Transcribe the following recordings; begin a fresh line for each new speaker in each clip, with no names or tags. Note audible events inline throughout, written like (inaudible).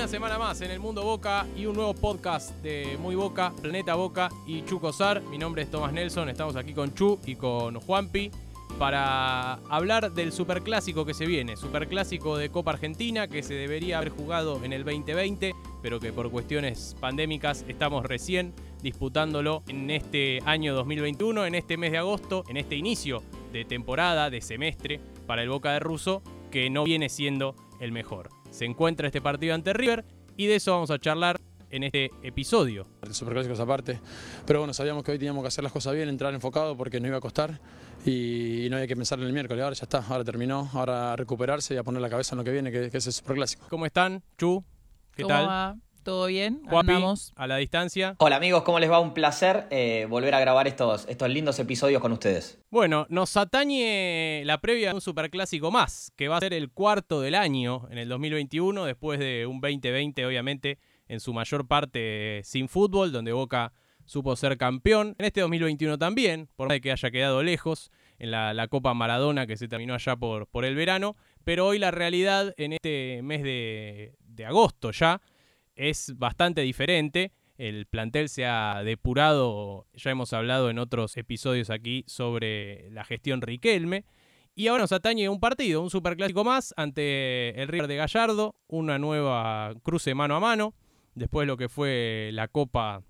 Una semana más en el Mundo Boca y un nuevo podcast de Muy Boca, Planeta Boca y Chu Cosar. Mi nombre es Tomás Nelson, estamos aquí con Chu y con Juanpi para hablar del superclásico que se viene, superclásico de Copa Argentina que se debería haber jugado en el 2020, pero que por cuestiones pandémicas estamos recién disputándolo en este año 2021, en este mes de agosto, en este inicio de temporada, de semestre para el Boca de Russo, que no viene siendo el mejor se encuentra este partido ante River y de eso vamos a charlar en este episodio.
El Superclásico es aparte, pero bueno, sabíamos que hoy teníamos que hacer las cosas bien, entrar enfocado porque no iba a costar y no había que pensar en el miércoles, ahora ya está, ahora terminó, ahora a recuperarse y a poner la cabeza en lo que viene, que, es el Superclásico.
¿Cómo están, Chu? ¿Qué tal?
Va? ¿Todo bien?
Andamos. a la distancia.
Hola amigos, ¿cómo les va? Un placer eh, volver a grabar estos, estos lindos episodios con ustedes.
Bueno, nos atañe la previa de un superclásico más, que va a ser el cuarto del año en el 2021, después de un 2020 obviamente en su mayor parte sin fútbol, donde Boca supo ser campeón. En este 2021 también, por más de que haya quedado lejos en la, Copa Maradona que se terminó allá por, por el verano, pero hoy la realidad en este mes de, de agosto ya es bastante diferente. El plantel se ha depurado, ya hemos hablado en otros episodios aquí sobre la gestión Riquelme. Y ahora nos atañe un partido, un superclásico más ante el River de Gallardo, una nueva cruce mano a mano, después lo que fue la Copa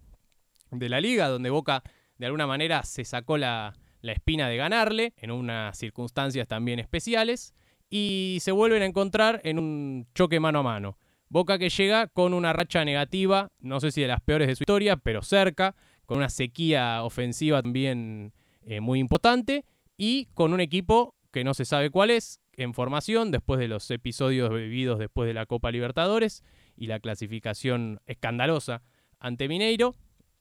de la Liga, donde Boca de alguna manera se sacó la, la espina de ganarle, en unas circunstancias también especiales, y se vuelven a encontrar en un choque mano a mano. Boca que llega con una racha negativa, no sé si de las peores de su historia, pero cerca, con una sequía ofensiva también eh, muy importante y con un equipo que no se sabe cuál es, en formación, después de los episodios vividos después de la Copa Libertadores y la clasificación escandalosa ante Mineiro.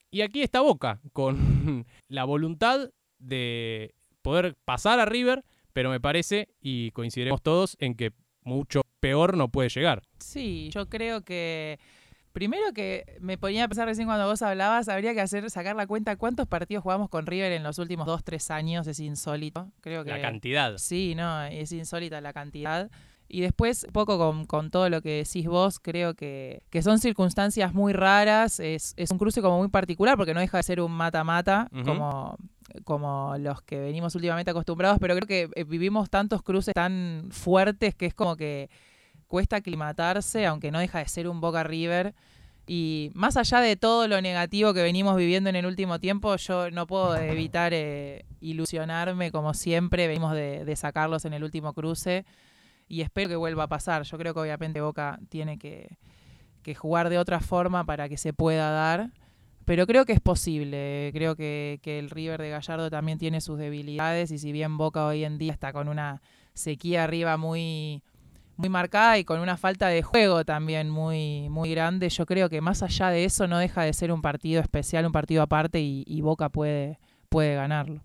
Y aquí está Boca, con (laughs) la voluntad de poder pasar a River, pero me parece, y coincidiremos todos, en que mucho peor no puede llegar.
Sí, yo creo que Primero que me ponía a pensar recién cuando vos hablabas, habría que hacer sacar la cuenta cuántos partidos jugamos con River en los últimos dos, tres años, es insólito. Creo que
la cantidad.
Sí, no, es insólita la cantidad. Y después, un poco con, con, todo lo que decís vos, creo que, que son circunstancias muy raras, es, es, un cruce como muy particular, porque no deja de ser un mata-mata, como como los que venimos últimamente acostumbrados, pero creo que eh, vivimos tantos cruces tan fuertes que es como que cuesta aclimatarse, aunque no deja de ser un Boca River. Y más allá de todo lo negativo que venimos viviendo en el último tiempo, yo no puedo evitar eh, ilusionarme como siempre, venimos de, sacarlos en el último cruce y espero que vuelva a pasar. Yo creo que obviamente Boca tiene que, que jugar de otra forma para que se pueda dar pero creo que es posible. Creo que, el River de Gallardo también tiene sus debilidades y si bien Boca hoy en día está con una sequía arriba muy, muy marcada y con una falta de juego también muy, muy grande, yo creo que más allá de eso no deja de ser un partido especial, un partido aparte y, Boca puede, puede ganarlo.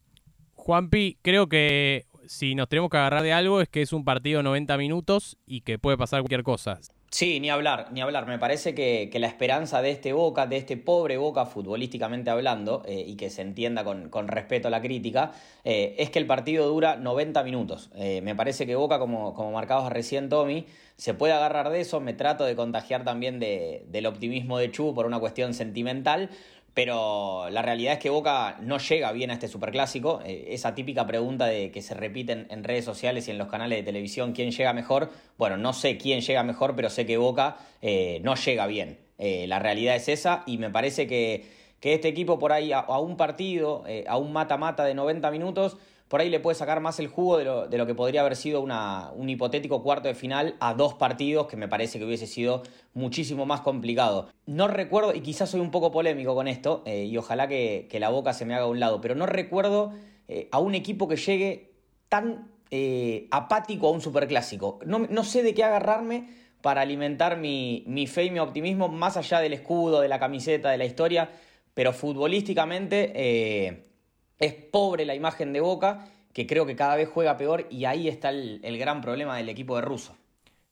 Juanpi, creo que si nos tenemos que agarrar de algo es que es un partido 90 minutos y que puede pasar cualquier cosa.
Sí, ni hablar, ni hablar. Me parece que, la esperanza de este Boca, de este pobre Boca futbolísticamente hablando, eh, y que se entienda con, respeto a la crítica, eh, es que el partido dura 90 minutos. Eh, me parece que Boca, como, como marcabas recién Tommy, se puede agarrar de eso. Me trato de contagiar también de, del optimismo de Chu por una cuestión sentimental, pero la realidad es que Boca no llega bien a este superclásico. Eh, esa típica pregunta de que se repite en, redes sociales y en los canales de televisión, ¿quién llega mejor? Bueno, no sé quién llega mejor, pero sé que Boca eh, no llega bien. Eh, la realidad es esa y me parece que, que este equipo por ahí a, a un partido, a un mata-mata de 90 minutos, por ahí le puede sacar más el jugo de lo, de lo que podría haber sido una, un hipotético cuarto de final a dos partidos, que me parece que hubiese sido muchísimo más complicado. No recuerdo, y quizás soy un poco polémico con esto, eh, y ojalá que, la boca se me haga a un lado, pero no recuerdo eh, a un equipo que llegue tan eh, apático a un superclásico. No, no sé de qué agarrarme para alimentar mi, mi fe y mi optimismo más allá del escudo, de la camiseta, de la historia, pero futbolísticamente es pobre la imagen de Boca, que creo que cada vez juega peor y ahí está el, gran problema del equipo de Russo.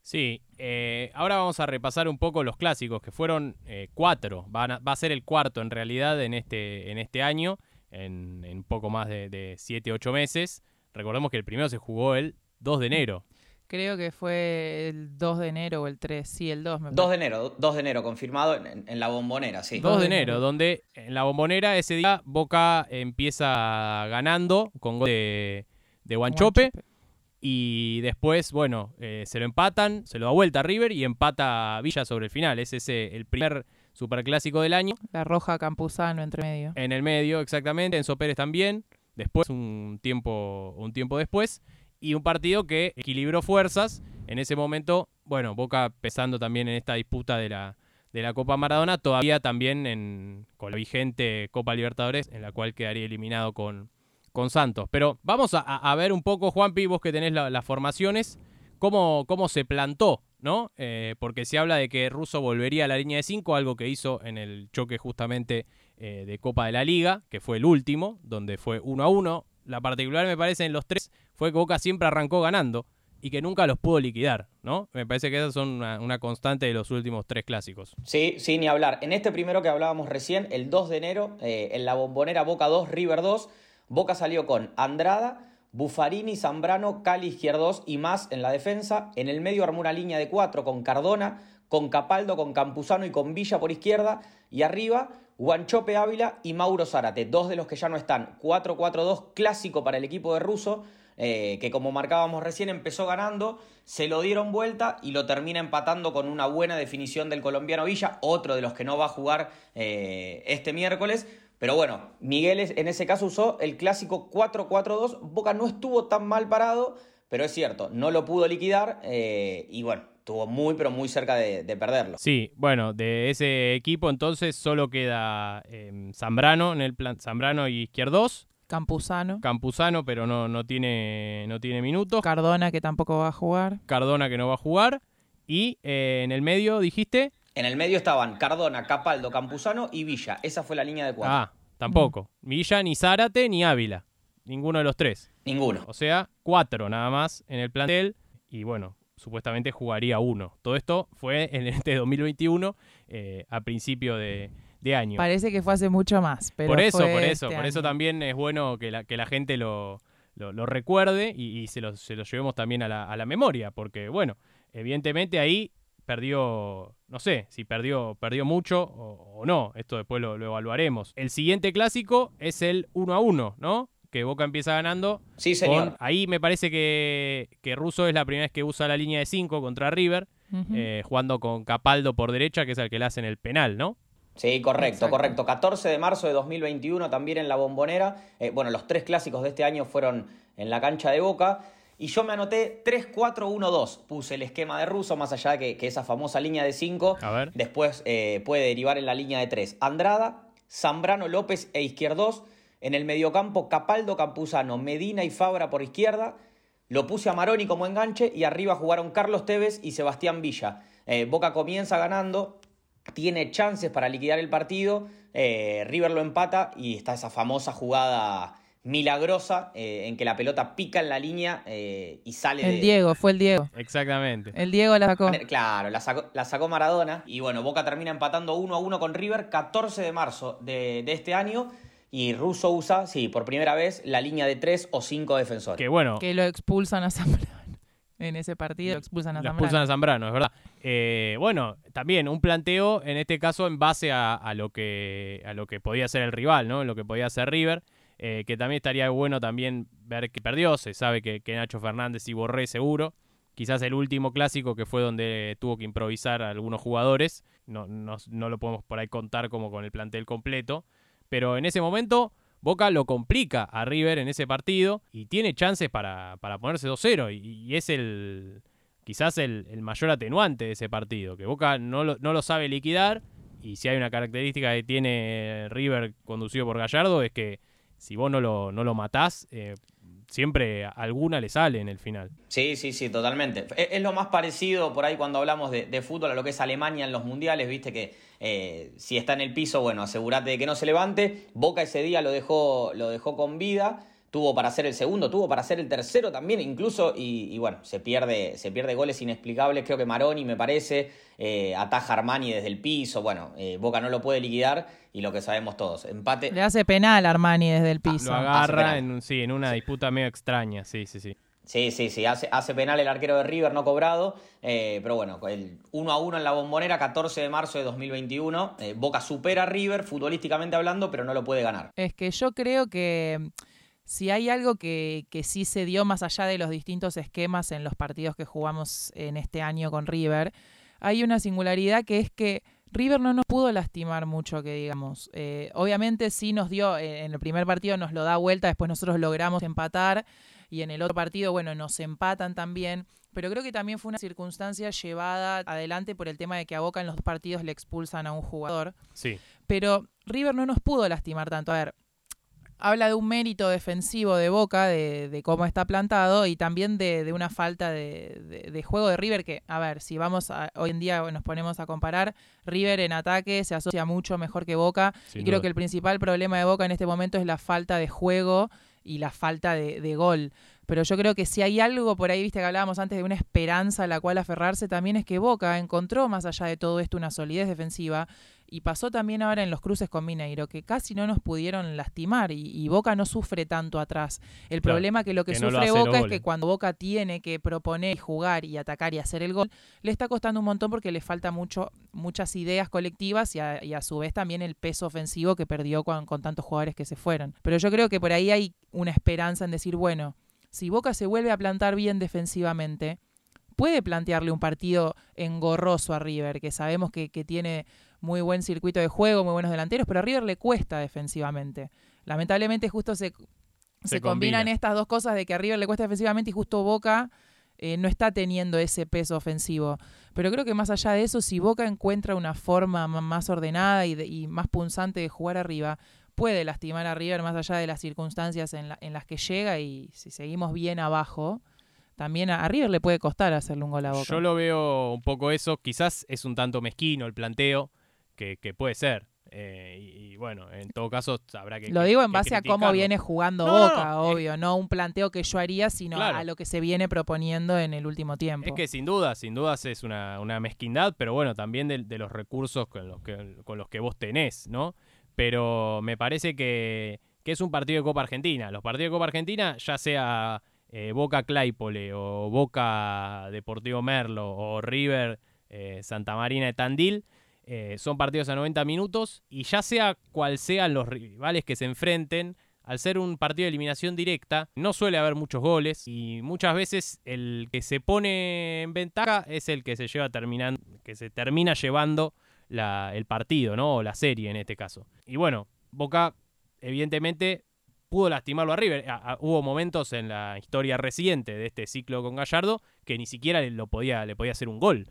Sí, eh, ahora vamos a repasar un poco los clásicos, que fueron eh, cuatro. va a ser el cuarto en realidad en este, en este año, en, poco más de, de siete, ocho meses. Recordemos que el primero se jugó el 2 de enero.
Creo que fue el 2 de enero o el 3, sí, el 2. Me
2 de enero, 2 de enero, confirmado en, en la bombonera, sí.
2 de enero, donde en la bombonera ese día Boca empieza ganando con gol de, de Guanchope. Y después, bueno, eh, se lo empatan, se lo da vuelta a River y empata Villa sobre el final. Es ese el primer superclásico del año.
La roja Campuzano entre medio.
En el medio, exactamente. Enzo Pérez también. Después, un tiempo, un tiempo después. Y un partido que equilibró fuerzas. En ese momento, bueno, Boca pesando también en esta disputa de la, de la Copa Maradona, todavía también en, con la vigente Copa Libertadores, en la cual quedaría eliminado con, con Santos. Pero vamos a, ver un poco, Juanpi, vos que tenés las formaciones, cómo, cómo se plantó, ¿no? Eh, porque se habla de que Russo volvería a la línea de 5, algo que hizo en el choque justamente eh, de Copa de la Liga, que fue el último, donde fue 1 a 1. La particular, me parece, en los tres fue que Boca siempre arrancó ganando y que nunca los pudo liquidar, ¿no? Me parece que esas son una, constante de los últimos tres clásicos.
Sí, sí, ni hablar. En este primero que hablábamos recién, el 2 de enero, eh, en la bombonera Boca 2, River 2, Boca salió con Andrada, Buffarini, Zambrano, Cali, Izquierdos y más en la defensa. En el medio armó una línea de cuatro con Cardona, con Capaldo, con Campuzano y con Villa por izquierda. Y arriba, Guanchope Ávila y Mauro Zárate, dos de los que ya no están. 4-4-2 clásico para el equipo de Russo, eh, que como marcábamos recién empezó ganando, se lo dieron vuelta y lo termina empatando con una buena definición del colombiano Villa, otro de los que no va a jugar eh, este miércoles. Pero bueno, Miguel en ese caso usó el clásico 4-4-2. Boca no estuvo tan mal parado, pero es cierto, no lo pudo liquidar eh, y bueno, estuvo muy pero muy cerca de, perderlo.
Sí, bueno, de ese equipo entonces solo queda Zambrano en el plan Zambrano y Izquierdos.
Campuzano.
Campuzano, pero no, no, tiene, no tiene minutos.
Cardona, que tampoco va a jugar.
Cardona, que no va a jugar. Y eh, en el medio, dijiste.
En el medio estaban Cardona, Capaldo, Campuzano y Villa. Esa fue la línea de cuatro.
Ah, tampoco. Villa, ni Zárate, ni Ávila. Ninguno de los tres.
Ninguno.
O sea, cuatro nada más en el plantel. Y bueno, supuestamente jugaría uno. Todo esto fue en este (laughs) 2021, eh, a principio de, año.
Parece que fue hace mucho más. Pero
por eso, por
eso.
Este por eso también es bueno que la, que la gente lo, lo, recuerde y, se, lo, se, lo, llevemos también a la, a la memoria. Porque, bueno, evidentemente ahí perdió, no sé si perdió, perdió mucho o, no, esto después lo, evaluaremos. El siguiente clásico es el 1 a 1, ¿no? Que Boca empieza ganando.
Sí, señor.
ahí me parece que, que Russo es la primera vez que usa la línea de 5 contra River, eh, jugando con Capaldo por derecha, que es el que le hacen el penal, ¿no?
Sí, correcto, correcto. 14 de marzo de 2021 también en la bombonera. Eh, bueno, los tres clásicos de este año fueron en la cancha de Boca. Y yo me anoté 3-4-1-2. Puse el esquema de Russo, más allá de que, esa famosa línea de 5 después eh, puede derivar en la línea de 3. Andrada, Zambrano, López e Izquierdos. En el mediocampo, Capaldo, Campuzano, Medina y Fabra por izquierda. Lo puse a Maroni como enganche y arriba jugaron Carlos Tevez y Sebastián Villa. Eh, Boca comienza ganando, tiene chances para liquidar el partido. Eh, River lo empata y está esa famosa jugada milagrosa eh, en que la pelota pica en la línea eh, y sale
el Diego, fue el Diego.
Exactamente.
El Diego la sacó.
Claro, la sacó, la sacó Maradona. Y bueno, Boca termina empatando 1 a 1 con River 14 de marzo de, este año. Y Russo usa, sí, por primera vez, la línea de 3 o 5 defensores.
Que bueno.
Que lo expulsan a Zambrano. En ese partido lo expulsan a Zambrano.
Lo expulsan a Zambrano, es verdad. Eh, bueno, también un planteo, en este caso, en base a, lo que, a lo que podía ser el rival, ¿no? Lo que podía ser River. Eh, que también estaría bueno también ver que perdió, se sabe que, Nacho Fernández y Borré seguro, quizás el último clásico que fue donde tuvo que improvisar a algunos jugadores, no, no, lo podemos por ahí contar como con el plantel completo, pero en ese momento Boca lo complica a River en ese partido y tiene chances para, para ponerse 2-0 y, es el quizás el, mayor atenuante de ese partido, que Boca no lo, no lo sabe liquidar y si hay una característica que tiene River conducido por Gallardo es que si vos no lo, no lo matás, eh, siempre alguna le sale en el final.
Sí, sí, sí, totalmente. Es, lo más parecido por ahí cuando hablamos de, fútbol a lo que es Alemania en los mundiales, viste que eh, si está en el piso, bueno, asegúrate de que no se levante. Boca ese día lo dejó, lo dejó con vida tuvo para hacer el segundo, tuvo para hacer el tercero también, incluso, y, bueno, se pierde, se pierde goles inexplicables, creo que Maroni me parece, eh, ataja Armani desde el piso, bueno, eh, Boca no lo puede liquidar y lo que sabemos todos, empate.
Le hace penal Armani desde el piso.
lo agarra en, sí, en una disputa medio extraña, sí, sí, sí.
Sí, sí, sí, hace, hace penal el arquero de River no cobrado, eh, pero bueno, el 1 a 1 en la bombonera, 14 de marzo de 2021, eh, Boca supera a River futbolísticamente hablando, pero no lo puede ganar.
Es que yo creo que si hay algo que, que sí se dio más allá de los distintos esquemas en los partidos que jugamos en este año con River, hay una singularidad que es que River no nos pudo lastimar mucho, que digamos. Eh, obviamente sí nos dio, en el primer partido nos lo da vuelta, después nosotros logramos empatar y en el otro partido, bueno, nos empatan también. Pero creo que también fue una circunstancia llevada adelante por el tema de que a Boca en los partidos le expulsan a un jugador.
Sí.
Pero River no nos pudo lastimar tanto. A ver, habla de un mérito defensivo de Boca, de, cómo está plantado, y también de, una falta de, juego de River, que, a ver, si vamos a, hoy en día nos ponemos a comparar, River en ataque se asocia mucho mejor que Boca, y creo que el principal problema de Boca en este momento es la falta de juego y la falta de, de, gol. Pero yo creo que si hay algo por ahí, viste que hablábamos antes de una esperanza a la cual aferrarse, también es que Boca encontró más allá de todo esto una solidez defensiva y pasó también ahora en los cruces con Mineiro, que casi no nos pudieron lastimar y, Boca no sufre tanto atrás. El problema que lo que, sufre Boca es que cuando Boca tiene que proponer, jugar y atacar y hacer el gol, le está costando un montón porque le falta mucho, muchas ideas colectivas y a, su vez también el peso ofensivo que perdió con, con tantos jugadores que se fueron. Pero yo creo que por ahí hay una esperanza en decir, bueno, si Boca se vuelve a plantar bien defensivamente, puede plantearle un partido engorroso a River, que sabemos que, que tiene muy buen circuito de juego, muy buenos delanteros, pero a River le cuesta defensivamente. Lamentablemente justo se, se, combinan estas dos cosas de que a River le cuesta defensivamente y justo Boca eh, no está teniendo ese peso ofensivo. Pero creo que más allá de eso, si Boca encuentra una forma más ordenada y, más punzante de jugar arriba, puede lastimar a River más allá de las circunstancias en, en las que llega y si seguimos bien abajo, también a, River le puede costar hacerle un gol a Boca.
Yo lo veo un poco eso, quizás es un tanto mezquino el planteo, que, puede ser. Eh, y, bueno, en todo caso habrá que.
Lo digo en base a cómo viene jugando Boca, obvio, no un planteo que yo haría, sino a lo que se viene proponiendo en el último tiempo.
Es que sin duda, sin dudas es una, mezquindad, pero bueno, también de, los recursos con los, que, con los que vos tenés, ¿no? Pero me parece que, es un partido de Copa Argentina. Los partidos de Copa Argentina, ya sea eh, Boca Claypole o Boca Deportivo Merlo o River eh, Santa Marina de Tandil, eh, son partidos a 90 minutos y ya sea cual sean los rivales que se enfrenten, al ser un partido de eliminación directa, no suele haber muchos goles y muchas veces el que se pone en ventaja es el que se lleva terminando, que se termina llevando el partido, ¿no? O la serie en este caso. Y bueno, Boca, evidentemente, pudo lastimarlo a River. hubo momentos en la historia reciente de este ciclo con Gallardo que ni siquiera lo podía, le podía hacer un gol,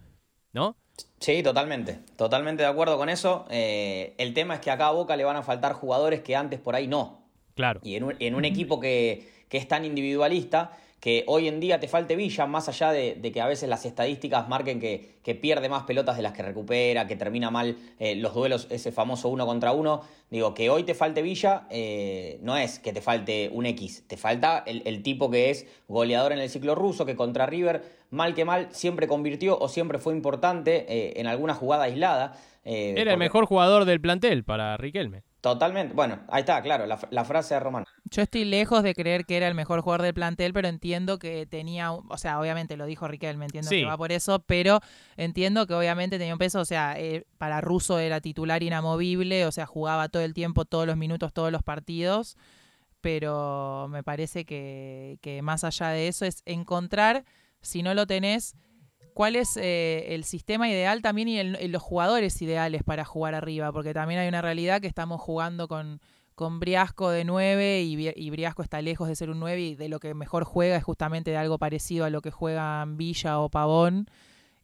¿no?
Sí, totalmente, totalmente de acuerdo con eso. Eh, el tema es que acá a Boca le van a faltar jugadores que antes por ahí no.
Claro.
Y en un, en un equipo que, que, es tan individualista, que hoy en día te falte Villa, más allá de, que a veces las estadísticas marquen que, pierde más pelotas de las que recupera, que termina mal eh, los duelos, ese famoso uno contra uno. Digo, que hoy te falte Villa eh, no es que te falte un X, te falta el, tipo que es goleador en el ciclo ruso, que contra River, mal que mal, siempre convirtió o siempre fue importante eh, en alguna jugada aislada.
Era el mejor jugador del plantel para Riquelme.
Totalmente. Bueno, ahí está, claro, la, frase de Román.
Yo estoy lejos de creer que era el mejor jugador del plantel, pero entiendo que tenía, o sea, obviamente lo dijo Riquelme, entiendo que va por eso, pero entiendo que obviamente tenía un peso, o sea, eh, para Russo era titular inamovible, o sea, jugaba todo el tiempo, todos los minutos, todos los partidos, pero me parece que, que más allá de eso es encontrar, si no lo tenés, cuál es eh, el sistema ideal también y los jugadores ideales para jugar arriba, porque también hay una realidad que estamos jugando con, con Briasco de 9 y, Briasco está lejos de ser un 9 y de lo que mejor juega es justamente de algo parecido a lo que juegan Villa o Pavón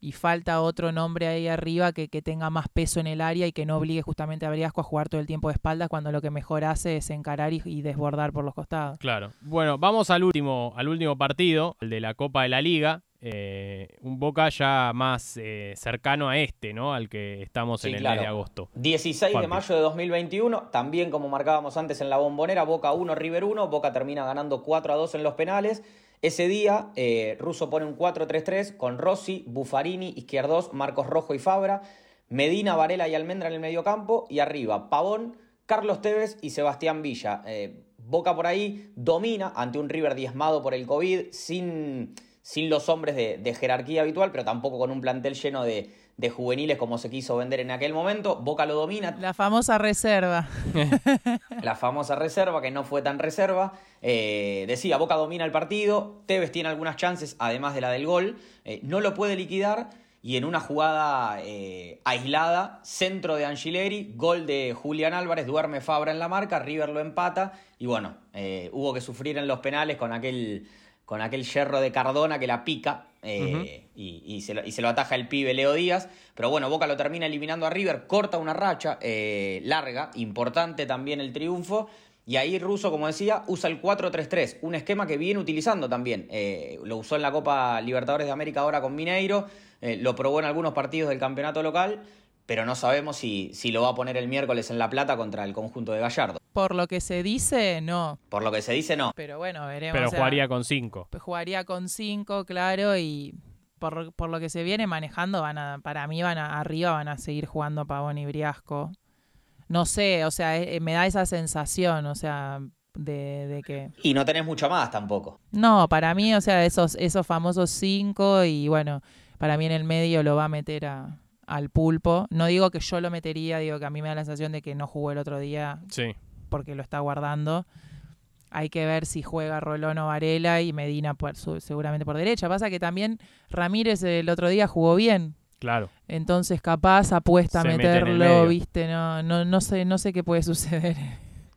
y falta otro nombre ahí arriba que, tenga más peso en el área y que no obligue justamente a Briasco a jugar todo el tiempo de espaldas cuando lo que mejor hace es encarar y, y, desbordar por los costados.
Claro. Bueno, vamos al último, al último partido, el de la Copa de la Liga. Eh, un Boca ya más eh, cercano a este, ¿no? Al que estamos en el mes de agosto.
16 de mayo de 2021, también como marcábamos antes en la bombonera, Boca 1, River 1, Boca termina ganando 4 a 2 en los penales. Ese día, eh, Russo pone un 4-3-3 con Rossi, Buffarini, Izquierdos, Marcos Rojo y Fabra, Medina, Varela y Almendra en el medio campo, y arriba Pavón, Carlos Tevez y Sebastián Villa. Boca por ahí domina ante un River diezmado por el COVID, sin, sin los hombres de, jerarquía habitual, pero tampoco con un plantel lleno de, de, juveniles como se quiso vender en aquel momento. Boca lo domina.
La famosa reserva. (laughs)
La famosa reserva, que no fue tan reserva. Eh, decía, Boca domina el partido, Tevez tiene algunas chances, además de la del gol. Eh, no lo puede liquidar y en una jugada eh, aislada, centro de Angileri, gol de Julián Álvarez, duerme Fabra en la marca, River lo empata y bueno, eh, hubo que sufrir en los penales con aquel, con aquel yerro de Cardona que la pica eh, y, se lo, ataja el pibe Leo Díaz, pero bueno, Boca lo termina eliminando a River, corta una racha larga, importante también el triunfo. Y ahí Russo, como decía, usa el 4-3-3, un esquema que viene utilizando también. lo usó en la Copa Libertadores de América ahora con Mineiro eh, lo probó en algunos partidos del campeonato local, pero no sabemos si, si lo va a poner el miércoles en La Plata contra el conjunto de Gallardo.
Por lo que se dice, no.
Por lo que se dice, no.
Pero bueno, veremos.
Pero jugaría con cinco.
Pues jugaría con cinco, claro, y por, por, lo que se viene manejando, van a, para mí van a, arriba van a seguir jugando Pavón y Briasco. No sé, o sea, eh, me da esa sensación, o sea, de, de, que...
Y no tenés mucho más tampoco.
No, para mí, o sea, esos, esos famosos cinco y bueno, para mí en el medio lo va a meter a, al pulpo. No digo que yo lo metería, digo que a mí me da la sensación de que no jugó el otro día
sí.
porque lo está guardando. Hay que ver si juega Rolón o Varela y Medina por, seguramente por derecha. Pasa que también Ramírez el otro día jugó bien.
Claro.
Entonces capaz apuesta a meterlo, viste, no, no, no sé, no sé qué puede suceder.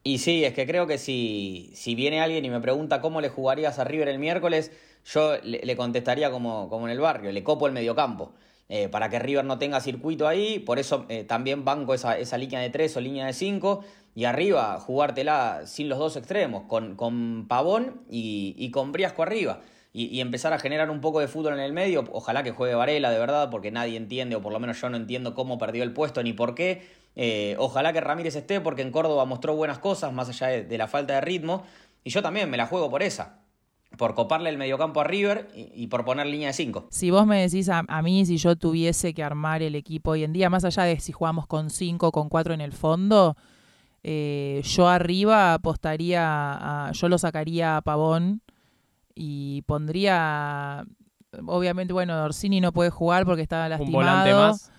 Y sí, es que creo que si, si viene alguien y me pregunta cómo le jugarías a River el miércoles, yo le, contestaría como, como, en el barrio, le copo el mediocampo. Eh, para que River no tenga circuito ahí, por eso eh, también banco esa, esa, línea de tres o línea de cinco, y arriba jugártela sin los dos extremos, con, con Pavón y, y, con Briasco arriba, y, empezar a generar un poco de fútbol en el medio, ojalá que juegue Varela de verdad, porque nadie entiende, o por lo menos yo no entiendo cómo perdió el puesto ni por qué, eh, ojalá que Ramírez esté, porque en Córdoba mostró buenas cosas, más allá de la falta de ritmo, y yo también me la juego por esa por coparle el mediocampo a River y, por poner línea de 5.
Si vos me decís a, mí, si yo tuviese que armar el equipo hoy en día, más allá de si jugamos con 5 con 4 en el fondo, eh, yo arriba apostaría, a, yo lo sacaría a Pavón y pondría, obviamente, bueno, Orsini no puede jugar porque estaba lastimado. Un volante más.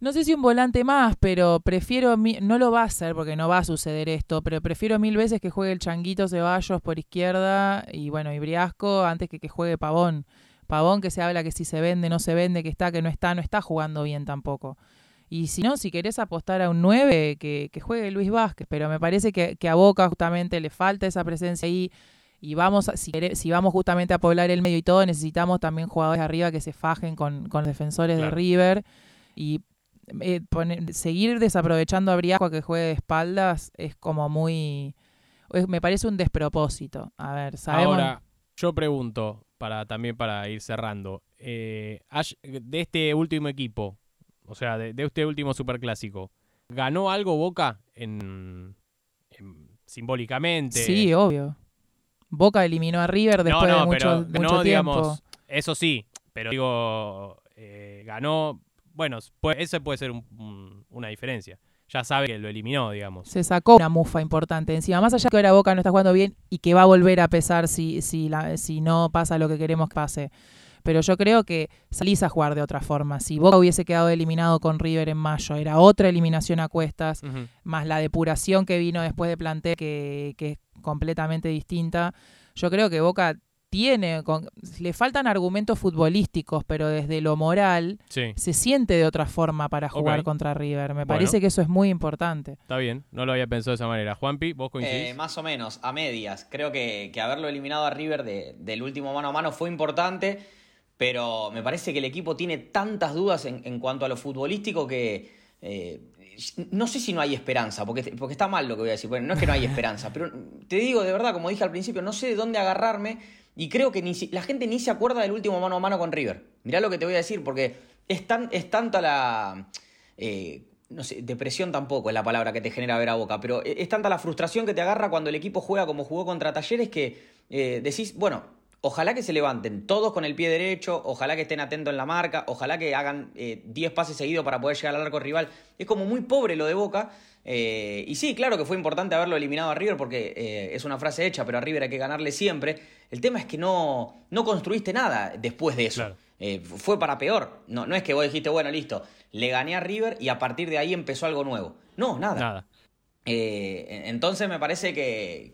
No sé si un volante más, pero prefiero, no lo va a hacer porque no va a suceder esto, pero prefiero mil veces que juegue el Changuito Ceballos por izquierda y bueno, y Briasco antes que que juegue Pavón. Pavón que se habla que si se vende, no se vende, que está, que no está, no está jugando bien tampoco. Y si no, si querés apostar a un 9, que, que juegue Luis Vázquez, pero me parece que, que, a Boca justamente le falta esa presencia ahí y vamos, si, si vamos justamente a poblar el medio y todo, necesitamos también jugadores arriba que se fajen con, con defensores de River. Y eh, seguir desaprovechando a Briasco que juegue de espaldas es como muy... me parece un despropósito. A ver, sabemos...
Ahora, yo pregunto, para también para ir cerrando, eh, de este último equipo, o sea, de, este último superclásico, ¿ganó algo Boca en, simbólicamente?
Sí, obvio. Boca eliminó a River después de mucho, no, Digamos,
eso sí, pero digo, eh, ganó bueno, ese puede ser una diferencia. Ya sabe que lo eliminó, digamos.
Se sacó una mufa importante encima. Más allá de que ahora Boca no está jugando bien y que va a volver a pesar si, si, la, si no pasa lo que queremos que pase. Pero yo creo que salís a jugar de otra forma. Si Boca hubiese quedado eliminado con River en mayo, era otra eliminación a cuestas, más la depuración que vino después de plantel, que, que es completamente distinta. Yo creo que Boca tiene, le faltan argumentos futbolísticos, pero desde lo moral se siente de otra forma para jugar contra River. Me parece que eso es muy importante.
Está bien, no lo había pensado de esa manera. Juanpi, ¿vos coincidís?
Eh, más o menos, a medias. Creo que, haberlo eliminado a River del último mano a mano fue importante, pero me parece que el equipo tiene tantas dudas en, cuanto a lo futbolístico que... Eh, no sé si no hay esperanza, porque, porque está mal lo que voy a decir. Bueno, no es que no hay esperanza, (laughs) pero te digo de verdad, como dije al principio, no sé de dónde agarrarme y creo que ni la gente ni se acuerda del último mano a mano con River. Mirá lo que te voy a decir, porque es, tan, es tanta la... Eh, no sé, depresión tampoco es la palabra que te genera ver a boca, pero es tanta la frustración que te agarra cuando el equipo juega como jugó contra Talleres que eh, decís, bueno, Ojalá que se levanten todos con el pie derecho, ojalá que estén atentos en la marca, ojalá que hagan 10 eh, pases seguidos para poder llegar al arco rival. Es como muy pobre lo de Boca. Eh, y sí, claro que fue importante haberlo eliminado a River porque eh, es una frase hecha, pero a River hay que ganarle siempre. El tema es que no, no construiste nada después de eso. fue para peor. No, no es que vos dijiste, bueno, listo, le gané a River y a partir de ahí empezó algo nuevo. No, nada. Nada. Eh, entonces me parece que,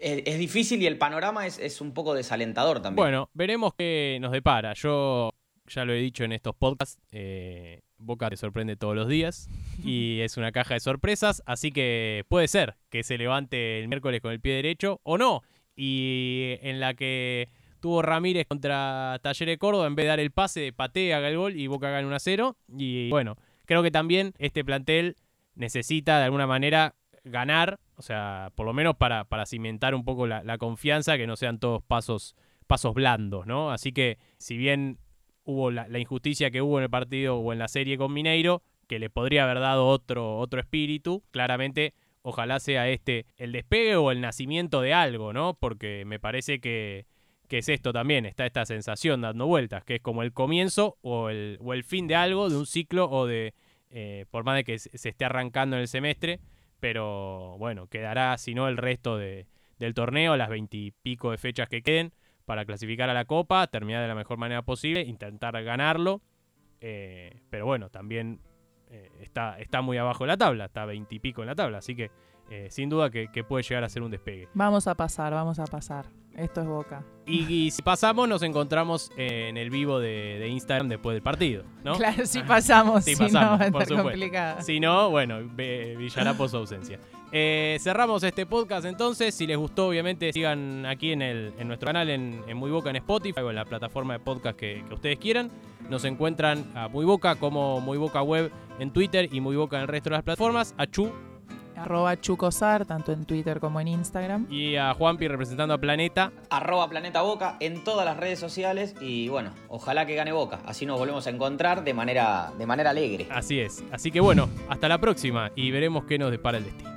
es, difícil y el panorama es, un poco desalentador también.
Bueno, veremos qué nos depara. Yo ya lo he dicho en estos podcasts, eh, Boca te sorprende todos los días (laughs) y es una caja de sorpresas, así que puede ser que se levante el miércoles con el pie derecho o no. Y en la que tuvo Ramírez contra Talleres Córdoba, en vez de dar el pase, patea, haga el gol y Boca gana 1 a 0. Y bueno, creo que también este plantel necesita de alguna manera ganar, o sea, por lo menos para, para cimentar un poco la, confianza, que no sean todos pasos, pasos blandos, ¿no? Así que si bien hubo la, injusticia que hubo en el partido o en la serie con Mineiro, que le podría haber dado otro, otro espíritu, claramente ojalá sea este el despegue o el nacimiento de algo, ¿no? Porque me parece que, que es esto también, está esta sensación dando vueltas, que es como el comienzo o el, o el fin de algo, de un ciclo o de, eh, por más de que se esté arrancando en el semestre, pero bueno, quedará si no el resto de, del torneo, las veintipico de fechas que queden para clasificar a la Copa, terminar de la mejor manera posible, intentar ganarlo, eh, pero bueno, también eh, está, está muy abajo de la tabla, está veintipico en la tabla, así que eh, sin duda que, puede llegar a ser un despegue.
Vamos a pasar, vamos a pasar. Esto es Boca.
Y, si pasamos, nos encontramos en el vivo de, Instagram después del partido, ¿no?
Claro, si pasamos, (laughs) si, no va a estar complicado.
Si no, bueno, villará por su ausencia. Eh, cerramos este podcast entonces. Si les gustó, obviamente, sigan aquí en, el, en nuestro canal en, Muy Boca en Spotify o en la plataforma de podcast que, que, ustedes quieran. Nos encuentran a Muy Boca como Muy Boca Web en Twitter y Muy Boca en el resto de las plataformas. A Chu
arroba Chucosar, tanto en Twitter como en Instagram.
Y a Juanpi representando a Planeta.
Arroba Planeta Boca en todas las redes sociales. Y bueno, ojalá que gane Boca. Así nos volvemos a encontrar de manera, de manera alegre.
Así es. Así que bueno, hasta la próxima y veremos qué nos depara el destino.